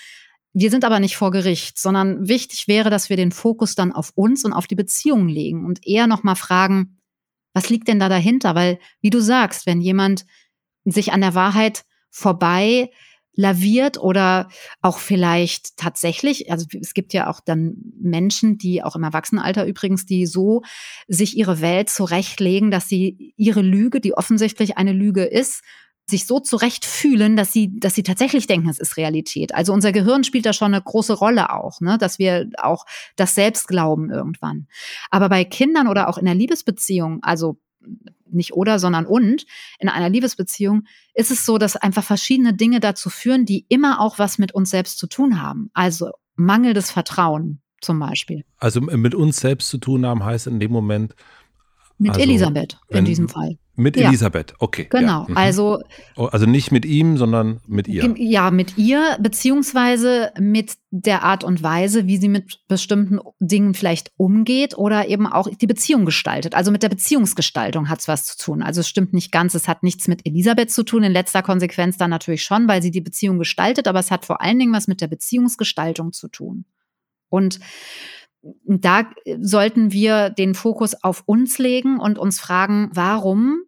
Wir sind aber nicht vor Gericht, sondern wichtig wäre, dass wir den Fokus dann auf uns und auf die Beziehung legen und eher nochmal fragen, was liegt denn da dahinter? Weil, wie du sagst, wenn jemand sich an der Wahrheit vorbei laviert oder auch vielleicht tatsächlich, also es gibt ja auch dann Menschen, die auch im Erwachsenenalter übrigens, die so sich ihre Welt zurechtlegen, dass sie ihre Lüge, die offensichtlich eine Lüge ist, sich so zurecht fühlen, dass sie, dass sie tatsächlich denken, es ist Realität. Also unser Gehirn spielt da schon eine große Rolle auch, ne? dass wir auch das selbst glauben irgendwann. Aber bei Kindern oder auch in der Liebesbeziehung, also nicht oder, sondern und, in einer Liebesbeziehung ist es so, dass einfach verschiedene Dinge dazu führen, die immer auch was mit uns selbst zu tun haben. Also mangelndes Vertrauen zum Beispiel. Also mit uns selbst zu tun haben heißt in dem Moment. Mit also, Elisabeth in diesem Fall. Mit ja. Elisabeth, okay. Genau, ja. mhm. also. Oh, also nicht mit ihm, sondern mit ihr. Ja, mit ihr, beziehungsweise mit der Art und Weise, wie sie mit bestimmten Dingen vielleicht umgeht oder eben auch die Beziehung gestaltet. Also mit der Beziehungsgestaltung hat es was zu tun. Also es stimmt nicht ganz, es hat nichts mit Elisabeth zu tun, in letzter Konsequenz dann natürlich schon, weil sie die Beziehung gestaltet, aber es hat vor allen Dingen was mit der Beziehungsgestaltung zu tun. Und da sollten wir den Fokus auf uns legen und uns fragen, warum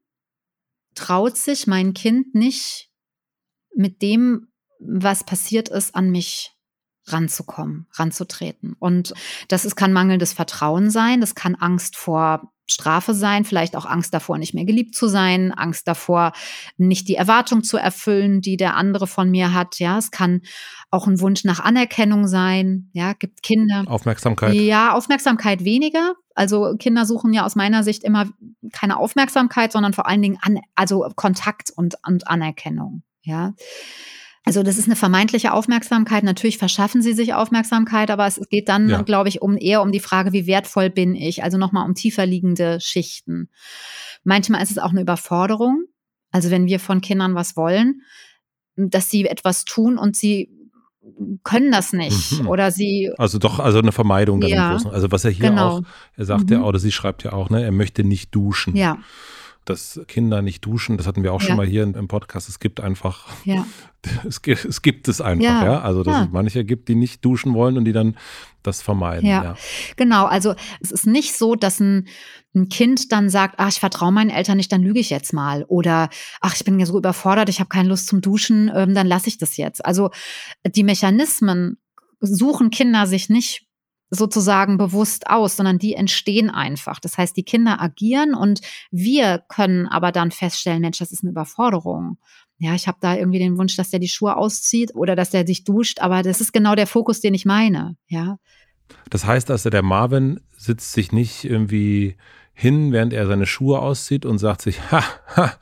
traut sich mein Kind nicht mit dem, was passiert ist, an mich ranzukommen, ranzutreten. Und das ist, kann mangelndes Vertrauen sein, das kann Angst vor Strafe sein, vielleicht auch Angst davor, nicht mehr geliebt zu sein, Angst davor, nicht die Erwartung zu erfüllen, die der andere von mir hat. Ja, es kann auch ein Wunsch nach Anerkennung sein. Ja, gibt Kinder. Aufmerksamkeit. Ja, Aufmerksamkeit weniger. Also Kinder suchen ja aus meiner Sicht immer keine Aufmerksamkeit, sondern vor allen Dingen an, also Kontakt und, und Anerkennung. Ja. Also das ist eine vermeintliche Aufmerksamkeit. Natürlich verschaffen sie sich Aufmerksamkeit, aber es geht dann, ja. glaube ich, um eher um die Frage, wie wertvoll bin ich? Also nochmal um tiefer liegende Schichten. Manchmal ist es auch eine Überforderung. Also wenn wir von Kindern was wollen, dass sie etwas tun und sie können das nicht mhm. oder sie also doch also eine Vermeidung dann ja, also was er hier genau. auch er sagt mhm. ja oder sie schreibt ja auch ne er möchte nicht duschen ja dass Kinder nicht duschen, das hatten wir auch ja. schon mal hier im Podcast. Es gibt einfach, ja. es, gibt, es gibt es einfach, ja. ja? Also, dass es manche gibt, die nicht duschen wollen und die dann das vermeiden. Ja. genau. Also, es ist nicht so, dass ein, ein Kind dann sagt, ach, ich vertraue meinen Eltern nicht, dann lüge ich jetzt mal. Oder, ach, ich bin ja so überfordert, ich habe keine Lust zum Duschen, ähm, dann lasse ich das jetzt. Also, die Mechanismen suchen Kinder sich nicht sozusagen bewusst aus, sondern die entstehen einfach. Das heißt, die Kinder agieren und wir können aber dann feststellen, Mensch, das ist eine Überforderung. Ja, ich habe da irgendwie den Wunsch, dass der die Schuhe auszieht oder dass der sich duscht, aber das ist genau der Fokus, den ich meine. Ja. Das heißt also, der Marvin sitzt sich nicht irgendwie hin, während er seine Schuhe auszieht und sagt sich, ha, ha,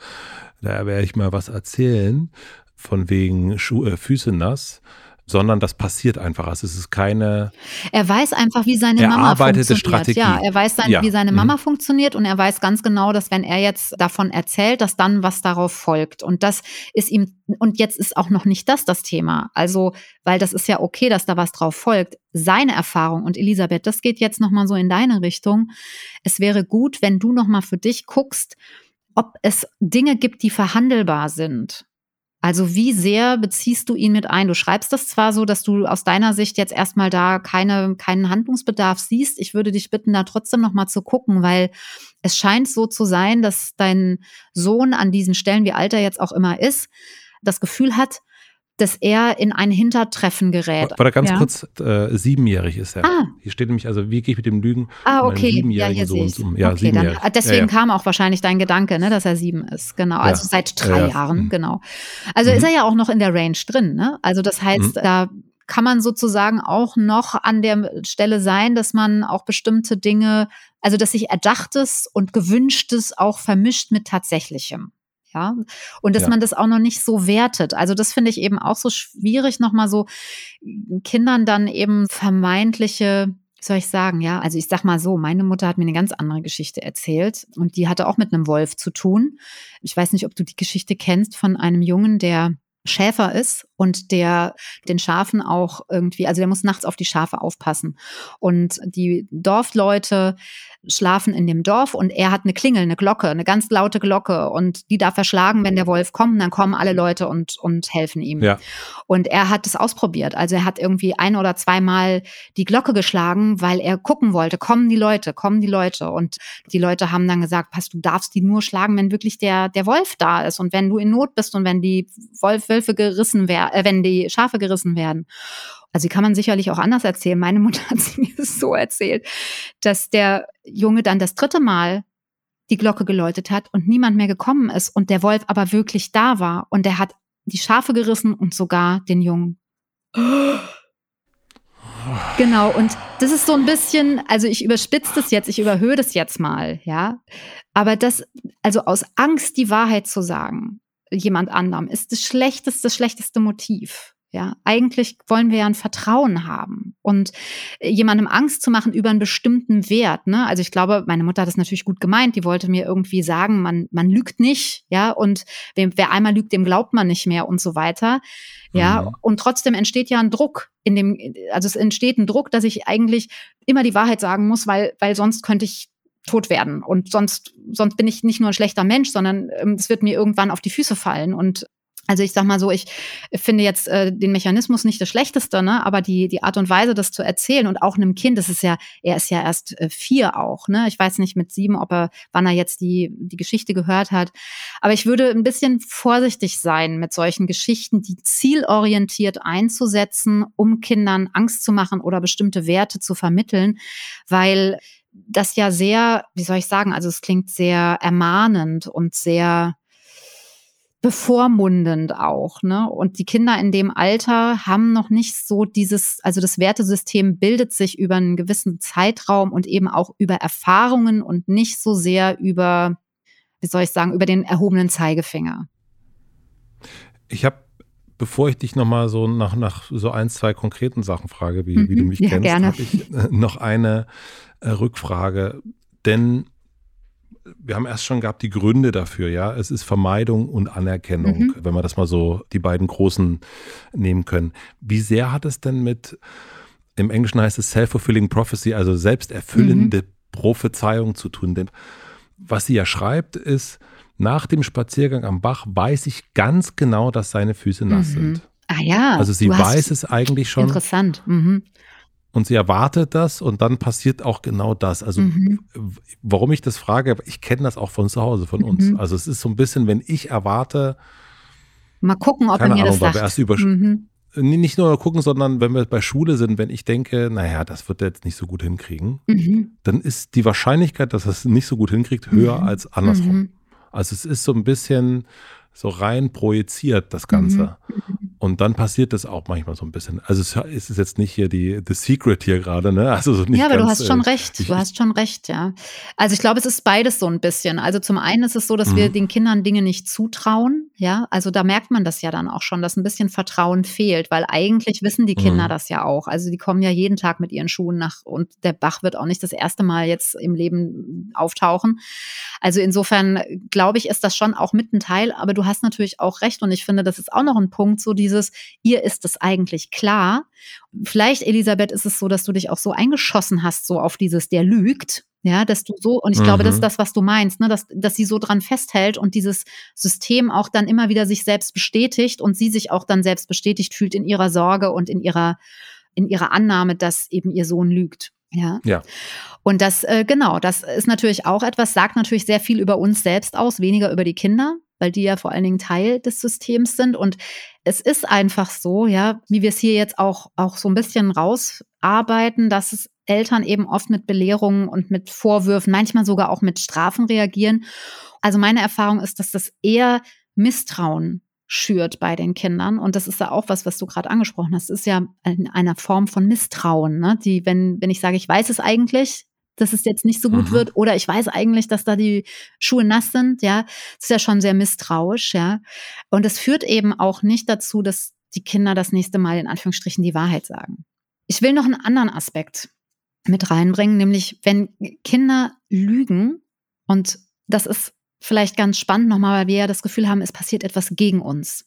da werde ich mal was erzählen, von wegen Schuhe, Füße nass, sondern das passiert einfach. Also es ist keine. Er weiß einfach, wie seine Mama funktioniert. Strategie. Ja, er weiß, sein, ja. wie seine Mama mhm. funktioniert und er weiß ganz genau, dass wenn er jetzt davon erzählt, dass dann was darauf folgt. Und das ist ihm, und jetzt ist auch noch nicht das das Thema. Also, weil das ist ja okay, dass da was drauf folgt. Seine Erfahrung und Elisabeth, das geht jetzt nochmal so in deine Richtung. Es wäre gut, wenn du nochmal für dich guckst, ob es Dinge gibt, die verhandelbar sind. Also wie sehr beziehst du ihn mit ein? Du schreibst das zwar so, dass du aus deiner Sicht jetzt erstmal da keine, keinen Handlungsbedarf siehst. Ich würde dich bitten, da trotzdem nochmal zu gucken, weil es scheint so zu sein, dass dein Sohn an diesen Stellen, wie alt er jetzt auch immer ist, das Gefühl hat, dass er in ein Hintertreffen gerät. Warte ganz ja. kurz, äh, siebenjährig ist er. Ah. Hier steht nämlich, also wie gehe ich mit dem Lügen? Ah, okay. Siebenjährigen ja, Sohn um. Ja, okay, dann, deswegen ja, kam auch wahrscheinlich dein Gedanke, ne, dass er sieben ist. Genau. Also seit drei Jahren, mhm. genau. Also mhm. ist er ja auch noch in der Range drin, ne? Also das heißt, mhm. da kann man sozusagen auch noch an der Stelle sein, dass man auch bestimmte Dinge, also dass sich Erdachtes und Gewünschtes auch vermischt mit Tatsächlichem. Ja, und dass ja. man das auch noch nicht so wertet. Also das finde ich eben auch so schwierig, nochmal so Kindern dann eben vermeintliche wie soll ich sagen, ja, also ich sag mal so, meine Mutter hat mir eine ganz andere Geschichte erzählt und die hatte auch mit einem Wolf zu tun. Ich weiß nicht, ob du die Geschichte kennst von einem Jungen, der Schäfer ist und der den Schafen auch irgendwie, also der muss nachts auf die Schafe aufpassen. Und die Dorfleute schlafen in dem Dorf und er hat eine Klingel, eine Glocke, eine ganz laute Glocke und die darf er schlagen, wenn der Wolf kommt, dann kommen alle Leute und, und helfen ihm. Ja. Und er hat es ausprobiert. Also er hat irgendwie ein oder zweimal die Glocke geschlagen, weil er gucken wollte, kommen die Leute, kommen die Leute. Und die Leute haben dann gesagt, pass, du darfst die nur schlagen, wenn wirklich der, der Wolf da ist und wenn du in Not bist und wenn die Wolf, Wölfe gerissen werden, äh, wenn die Schafe gerissen werden. Also die kann man sicherlich auch anders erzählen. Meine Mutter hat sie mir so erzählt, dass der Junge dann das dritte Mal die Glocke geläutet hat und niemand mehr gekommen ist und der Wolf aber wirklich da war und der hat die Schafe gerissen und sogar den Jungen. Genau, und das ist so ein bisschen, also ich überspitze das jetzt, ich überhöhe das jetzt mal, ja. Aber das, also aus Angst die Wahrheit zu sagen, jemand anderem, ist das schlechteste, das schlechteste Motiv. Ja, eigentlich wollen wir ja ein Vertrauen haben und äh, jemandem Angst zu machen über einen bestimmten Wert. Ne? Also ich glaube, meine Mutter hat das natürlich gut gemeint. Die wollte mir irgendwie sagen, man, man lügt nicht, ja, und wer, wer einmal lügt, dem glaubt man nicht mehr und so weiter. Ja, mhm. und trotzdem entsteht ja ein Druck in dem, also es entsteht ein Druck, dass ich eigentlich immer die Wahrheit sagen muss, weil, weil sonst könnte ich tot werden. Und sonst, sonst bin ich nicht nur ein schlechter Mensch, sondern ähm, es wird mir irgendwann auf die Füße fallen. Und also ich sag mal so, ich finde jetzt äh, den Mechanismus nicht das Schlechteste, ne? aber die, die Art und Weise, das zu erzählen und auch einem Kind, das ist ja, er ist ja erst äh, vier auch, ne? Ich weiß nicht mit sieben, ob er, wann er jetzt die, die Geschichte gehört hat. Aber ich würde ein bisschen vorsichtig sein mit solchen Geschichten, die zielorientiert einzusetzen, um Kindern Angst zu machen oder bestimmte Werte zu vermitteln, weil das ja sehr, wie soll ich sagen, also es klingt sehr ermahnend und sehr bevormundend auch, ne? Und die Kinder in dem Alter haben noch nicht so dieses, also das Wertesystem bildet sich über einen gewissen Zeitraum und eben auch über Erfahrungen und nicht so sehr über, wie soll ich sagen, über den erhobenen Zeigefinger. Ich habe, bevor ich dich nochmal so nach, nach so ein, zwei konkreten Sachen frage, wie, mhm, wie du mhm. mich ja, kennst, habe ich noch eine äh, Rückfrage. Denn wir haben erst schon gehabt die Gründe dafür, ja. Es ist Vermeidung und Anerkennung, mhm. wenn wir das mal so die beiden großen nehmen können. Wie sehr hat es denn mit, im Englischen heißt es Self-Fulfilling Prophecy, also selbsterfüllende mhm. Prophezeiung zu tun? Denn was sie ja schreibt, ist, nach dem Spaziergang am Bach weiß ich ganz genau, dass seine Füße nass mhm. sind. Ah ja. Also sie weiß es eigentlich schon. Interessant. Mhm und sie erwartet das und dann passiert auch genau das. Also mhm. warum ich das frage, ich kenne das auch von zu Hause, von uns. Mhm. Also es ist so ein bisschen, wenn ich erwarte, mal gucken, ob er mir Ahnung, das sagt. Erst über, mhm. nicht nur gucken, sondern wenn wir bei Schule sind, wenn ich denke, naja, das wird er jetzt nicht so gut hinkriegen, mhm. dann ist die Wahrscheinlichkeit, dass er es nicht so gut hinkriegt, höher als andersrum. Also es ist so ein bisschen so rein projiziert, das Ganze. Mhm. Und dann passiert das auch manchmal so ein bisschen. Also es ist jetzt nicht hier die The Secret hier gerade, ne? Also so nicht ja, aber ganz, du hast schon äh, recht. Du hast schon recht, ja. Also ich glaube, es ist beides so ein bisschen. Also zum einen ist es so, dass mhm. wir den Kindern Dinge nicht zutrauen, ja. Also da merkt man das ja dann auch schon, dass ein bisschen Vertrauen fehlt, weil eigentlich wissen die Kinder mhm. das ja auch. Also die kommen ja jeden Tag mit ihren Schuhen nach und der Bach wird auch nicht das erste Mal jetzt im Leben auftauchen. Also insofern glaube ich, ist das schon auch mit ein Teil. Aber du hast natürlich auch recht und ich finde, das ist auch noch ein Punkt, so die dieses, ihr ist es eigentlich klar. Vielleicht, Elisabeth, ist es so, dass du dich auch so eingeschossen hast, so auf dieses, der lügt. Ja, dass du so, und ich mhm. glaube, das ist mhm. das, was du meinst, ne, dass, dass sie so dran festhält und dieses System auch dann immer wieder sich selbst bestätigt und sie sich auch dann selbst bestätigt fühlt in ihrer Sorge und in ihrer, in ihrer Annahme, dass eben ihr Sohn lügt. Ja. ja. Und das, äh, genau, das ist natürlich auch etwas, sagt natürlich sehr viel über uns selbst aus, weniger über die Kinder weil die ja vor allen Dingen Teil des Systems sind. Und es ist einfach so, ja, wie wir es hier jetzt auch, auch so ein bisschen rausarbeiten, dass es Eltern eben oft mit Belehrungen und mit Vorwürfen, manchmal sogar auch mit Strafen reagieren. Also meine Erfahrung ist, dass das eher Misstrauen schürt bei den Kindern. Und das ist ja auch was, was du gerade angesprochen hast. Es ist ja in einer Form von Misstrauen, ne? die, wenn, wenn ich sage, ich weiß es eigentlich, dass es jetzt nicht so gut mhm. wird oder ich weiß eigentlich, dass da die Schuhe nass sind, ja, das ist ja schon sehr misstrauisch, ja. Und es führt eben auch nicht dazu, dass die Kinder das nächste Mal in Anführungsstrichen die Wahrheit sagen. Ich will noch einen anderen Aspekt mit reinbringen, nämlich wenn Kinder lügen und das ist vielleicht ganz spannend nochmal, weil wir ja das Gefühl haben, es passiert etwas gegen uns.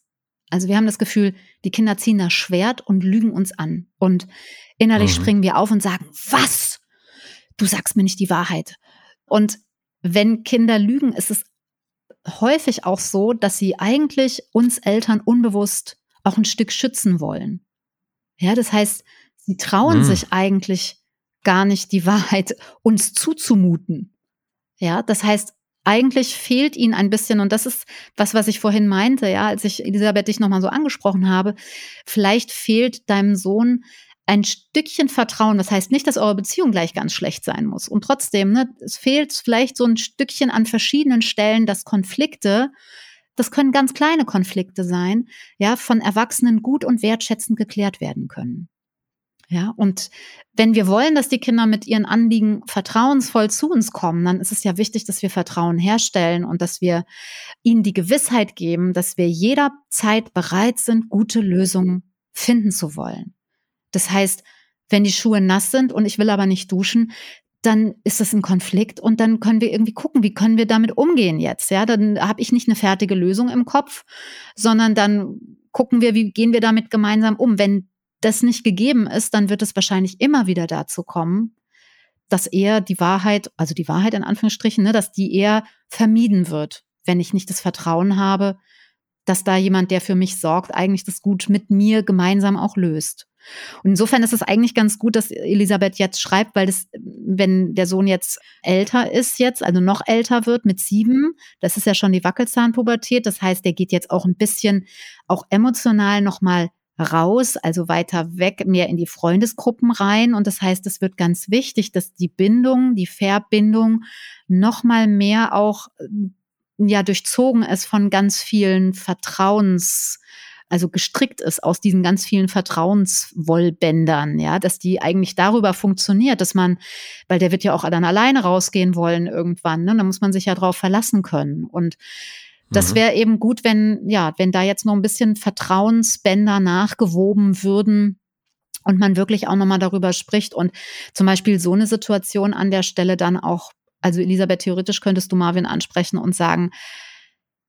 Also wir haben das Gefühl, die Kinder ziehen das Schwert und lügen uns an. Und innerlich mhm. springen wir auf und sagen, was? Du sagst mir nicht die Wahrheit. Und wenn Kinder lügen, ist es häufig auch so, dass sie eigentlich uns Eltern unbewusst auch ein Stück schützen wollen. Ja, das heißt, sie trauen hm. sich eigentlich gar nicht die Wahrheit uns zuzumuten. Ja, das heißt, eigentlich fehlt ihnen ein bisschen, und das ist was, was ich vorhin meinte, ja, als ich Elisabeth dich nochmal so angesprochen habe, vielleicht fehlt deinem Sohn ein Stückchen Vertrauen. Das heißt nicht, dass eure Beziehung gleich ganz schlecht sein muss. Und trotzdem, ne, es fehlt vielleicht so ein Stückchen an verschiedenen Stellen, dass Konflikte, das können ganz kleine Konflikte sein, ja, von Erwachsenen gut und wertschätzend geklärt werden können. Ja, und wenn wir wollen, dass die Kinder mit ihren Anliegen vertrauensvoll zu uns kommen, dann ist es ja wichtig, dass wir Vertrauen herstellen und dass wir ihnen die Gewissheit geben, dass wir jederzeit bereit sind, gute Lösungen finden zu wollen. Das heißt, wenn die Schuhe nass sind und ich will aber nicht duschen, dann ist das ein Konflikt und dann können wir irgendwie gucken, wie können wir damit umgehen jetzt. Ja, dann habe ich nicht eine fertige Lösung im Kopf, sondern dann gucken wir, wie gehen wir damit gemeinsam um. Wenn das nicht gegeben ist, dann wird es wahrscheinlich immer wieder dazu kommen, dass eher die Wahrheit, also die Wahrheit in Anführungsstrichen, ne, dass die eher vermieden wird, wenn ich nicht das Vertrauen habe, dass da jemand, der für mich sorgt, eigentlich das gut mit mir gemeinsam auch löst. Und insofern ist es eigentlich ganz gut, dass Elisabeth jetzt schreibt, weil das, wenn der Sohn jetzt älter ist jetzt, also noch älter wird mit sieben, das ist ja schon die Wackelzahnpubertät. Das heißt, der geht jetzt auch ein bisschen auch emotional nochmal raus, also weiter weg, mehr in die Freundesgruppen rein. Und das heißt, es wird ganz wichtig, dass die Bindung, die Verbindung nochmal mehr auch ja durchzogen ist von ganz vielen Vertrauens also gestrickt ist aus diesen ganz vielen Vertrauenswollbändern, ja, dass die eigentlich darüber funktioniert, dass man, weil der wird ja auch dann alleine rausgehen wollen irgendwann, ne? Da muss man sich ja drauf verlassen können. Und das mhm. wäre eben gut, wenn, ja, wenn da jetzt noch ein bisschen Vertrauensbänder nachgewoben würden, und man wirklich auch nochmal darüber spricht und zum Beispiel so eine Situation an der Stelle dann auch, also Elisabeth, theoretisch könntest du Marvin ansprechen und sagen,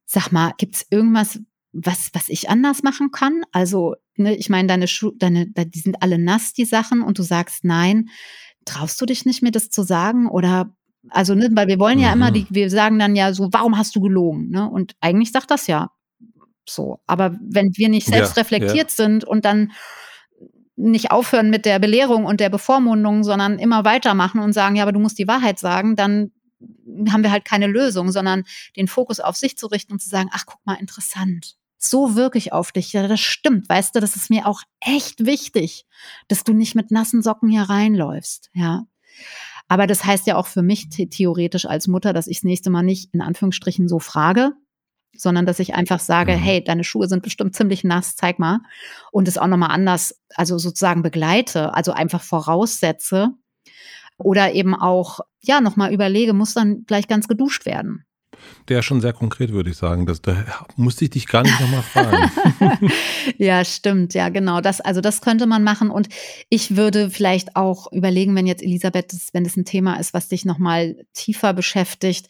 sag mal, gibt es irgendwas, was, was ich anders machen kann. Also, ne, ich meine, deine Schuhe, deine, die sind alle nass, die Sachen, und du sagst nein. Traust du dich nicht, mir das zu sagen? Oder also, ne, weil wir wollen ja mhm. immer, die, wir sagen dann ja so, warum hast du gelogen? Ne? Und eigentlich sagt das ja so. Aber wenn wir nicht selbst ja, reflektiert ja. sind und dann nicht aufhören mit der Belehrung und der Bevormundung, sondern immer weitermachen und sagen, ja, aber du musst die Wahrheit sagen, dann haben wir halt keine Lösung, sondern den Fokus auf sich zu richten und zu sagen, ach, guck mal, interessant so wirklich auf dich. Ja, das stimmt. Weißt du, das ist mir auch echt wichtig, dass du nicht mit nassen Socken hier reinläufst. Ja. Aber das heißt ja auch für mich theoretisch als Mutter, dass ich das nächste Mal nicht in Anführungsstrichen so frage, sondern dass ich einfach sage, mhm. hey, deine Schuhe sind bestimmt ziemlich nass, zeig mal. Und es auch nochmal anders, also sozusagen begleite, also einfach voraussetze. Oder eben auch, ja, nochmal überlege, muss dann gleich ganz geduscht werden. Der ist schon sehr konkret, würde ich sagen. Das, da musste ich dich gar nicht nochmal fragen. ja, stimmt. Ja, genau. Das, also das könnte man machen. Und ich würde vielleicht auch überlegen, wenn jetzt Elisabeth, wenn das ein Thema ist, was dich nochmal tiefer beschäftigt,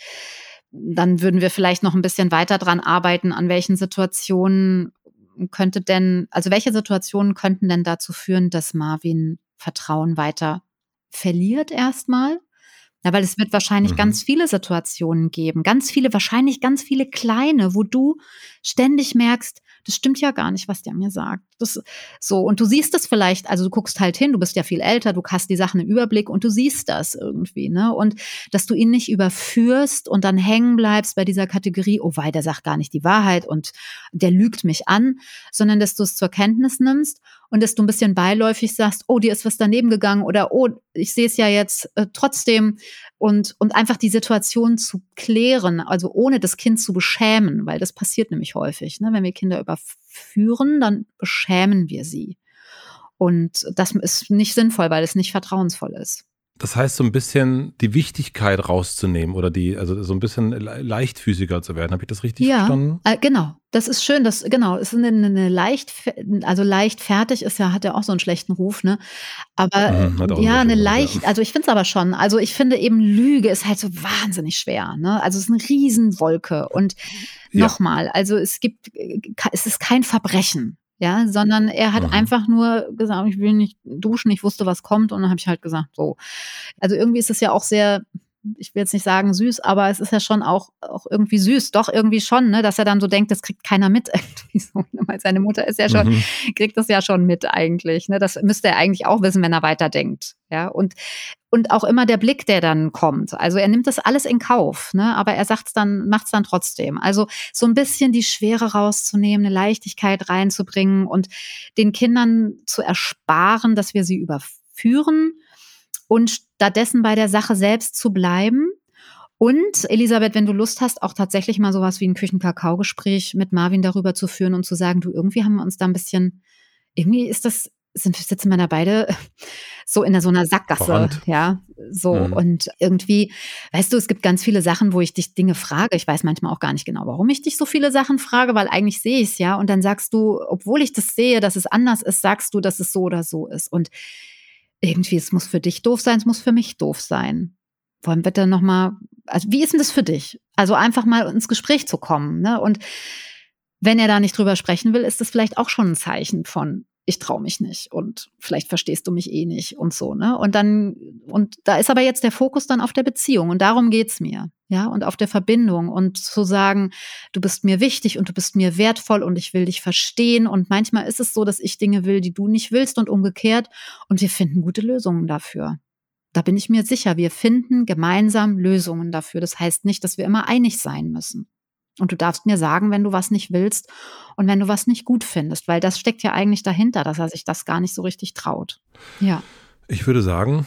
dann würden wir vielleicht noch ein bisschen weiter dran arbeiten, an welchen Situationen könnte denn, also welche Situationen könnten denn dazu führen, dass Marvin Vertrauen weiter verliert erstmal? Ja, weil es wird wahrscheinlich mhm. ganz viele Situationen geben, ganz viele, wahrscheinlich ganz viele kleine, wo du ständig merkst, das stimmt ja gar nicht, was der mir sagt. Das, so, und du siehst das vielleicht, also du guckst halt hin, du bist ja viel älter, du hast die Sachen im Überblick und du siehst das irgendwie, ne? Und dass du ihn nicht überführst und dann hängen bleibst bei dieser Kategorie, oh wei, der sagt gar nicht die Wahrheit und der lügt mich an, sondern dass du es zur Kenntnis nimmst und dass du ein bisschen beiläufig sagst, oh, dir ist was daneben gegangen oder oh, ich sehe es ja jetzt äh, trotzdem und, und einfach die Situation zu klären, also ohne das Kind zu beschämen, weil das passiert nämlich häufig. Ne? Wenn wir Kinder überführen, dann beschämen wir sie. Und das ist nicht sinnvoll, weil es nicht vertrauensvoll ist. Das heißt, so ein bisschen die Wichtigkeit rauszunehmen oder die, also so ein bisschen leichtfüßiger zu werden. Habe ich das richtig ja, verstanden? Äh, genau. Das ist schön. Das, genau. Es ist eine, eine leicht, also leicht fertig ist ja, hat ja auch so einen schlechten Ruf, ne? Aber mhm, ja, eine leicht, ja. also ich finde es aber schon. Also ich finde eben Lüge ist halt so wahnsinnig schwer, ne? Also es ist eine Riesenwolke. Und ja. nochmal, also es gibt, äh, es ist kein Verbrechen ja, sondern er hat mhm. einfach nur gesagt, ich will nicht duschen, ich wusste, was kommt und dann habe ich halt gesagt, so. Also irgendwie ist es ja auch sehr, ich will jetzt nicht sagen süß, aber es ist ja schon auch, auch irgendwie süß, doch irgendwie schon, ne, dass er dann so denkt, das kriegt keiner mit irgendwie so. Ne, weil seine Mutter ist ja schon, mhm. kriegt das ja schon mit eigentlich, ne, das müsste er eigentlich auch wissen, wenn er weiterdenkt, ja, und und auch immer der Blick, der dann kommt. Also er nimmt das alles in Kauf, ne? aber er sagt's dann, macht's dann trotzdem. Also so ein bisschen die Schwere rauszunehmen, eine Leichtigkeit reinzubringen und den Kindern zu ersparen, dass wir sie überführen und stattdessen bei der Sache selbst zu bleiben. Und Elisabeth, wenn du Lust hast, auch tatsächlich mal sowas wie ein Küchenkakao-Gespräch mit Marvin darüber zu führen und zu sagen, du, irgendwie haben wir uns da ein bisschen, irgendwie ist das sind, sitzen wir da beide so in so einer Sackgasse, Verrand. ja, so mhm. und irgendwie, weißt du, es gibt ganz viele Sachen, wo ich dich Dinge frage. Ich weiß manchmal auch gar nicht genau, warum ich dich so viele Sachen frage, weil eigentlich sehe ich es ja und dann sagst du, obwohl ich das sehe, dass es anders ist, sagst du, dass es so oder so ist und irgendwie, es muss für dich doof sein, es muss für mich doof sein. Wollen wir dann noch mal, also wie ist denn das für dich? Also einfach mal ins Gespräch zu kommen, ne? Und wenn er da nicht drüber sprechen will, ist das vielleicht auch schon ein Zeichen von ich traue mich nicht und vielleicht verstehst du mich eh nicht und so, ne? Und dann, und da ist aber jetzt der Fokus dann auf der Beziehung und darum geht's mir, ja, und auf der Verbindung und zu sagen, du bist mir wichtig und du bist mir wertvoll und ich will dich verstehen und manchmal ist es so, dass ich Dinge will, die du nicht willst und umgekehrt und wir finden gute Lösungen dafür. Da bin ich mir sicher, wir finden gemeinsam Lösungen dafür. Das heißt nicht, dass wir immer einig sein müssen. Und du darfst mir sagen, wenn du was nicht willst und wenn du was nicht gut findest, weil das steckt ja eigentlich dahinter, dass er sich das gar nicht so richtig traut. Ja. Ich würde sagen,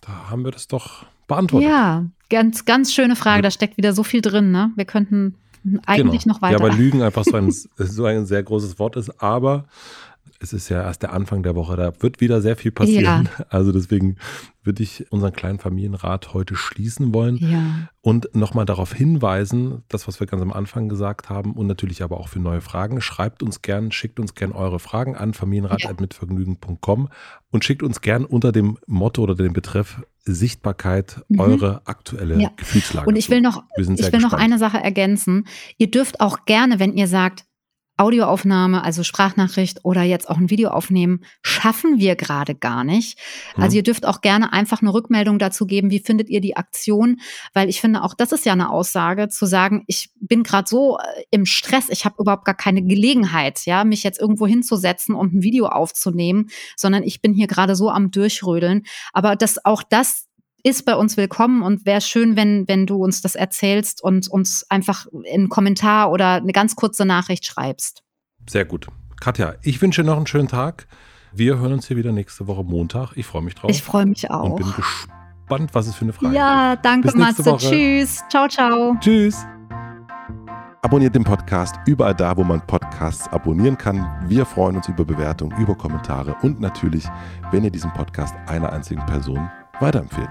da haben wir das doch beantwortet. Ja, ganz, ganz schöne Frage. Da steckt wieder so viel drin, ne? Wir könnten eigentlich genau. noch weiter. Ja, weil Lügen einfach so ein, so ein sehr großes Wort ist, aber es ist ja erst der Anfang der Woche, da wird wieder sehr viel passieren. Ja. Also deswegen würde ich unseren kleinen Familienrat heute schließen wollen ja. und nochmal darauf hinweisen, das, was wir ganz am Anfang gesagt haben und natürlich aber auch für neue Fragen. Schreibt uns gern, schickt uns gern eure Fragen an familienrat.mitvergnügen.com und schickt uns gern unter dem Motto oder dem Betreff Sichtbarkeit mhm. eure aktuelle ja. Gefühlslage. Und ich will noch, ich will noch eine Sache ergänzen. Ihr dürft auch gerne, wenn ihr sagt, Audioaufnahme, also Sprachnachricht oder jetzt auch ein Video aufnehmen, schaffen wir gerade gar nicht. Mhm. Also ihr dürft auch gerne einfach eine Rückmeldung dazu geben, wie findet ihr die Aktion, weil ich finde auch das ist ja eine Aussage zu sagen, ich bin gerade so äh, im Stress, ich habe überhaupt gar keine Gelegenheit, ja, mich jetzt irgendwo hinzusetzen und ein Video aufzunehmen, sondern ich bin hier gerade so am durchrödeln, aber das auch das ist bei uns willkommen und wäre schön, wenn, wenn du uns das erzählst und uns einfach einen Kommentar oder eine ganz kurze Nachricht schreibst. Sehr gut. Katja, ich wünsche noch einen schönen Tag. Wir hören uns hier wieder nächste Woche Montag. Ich freue mich drauf. Ich freue mich auch. Und bin gespannt, was es für eine Frage gibt. Ja, danke, Matze. Tschüss. Ciao, ciao. Tschüss. Abonniert den Podcast überall da, wo man Podcasts abonnieren kann. Wir freuen uns über Bewertungen, über Kommentare und natürlich, wenn ihr diesen Podcast einer einzigen Person weiterempfehlt.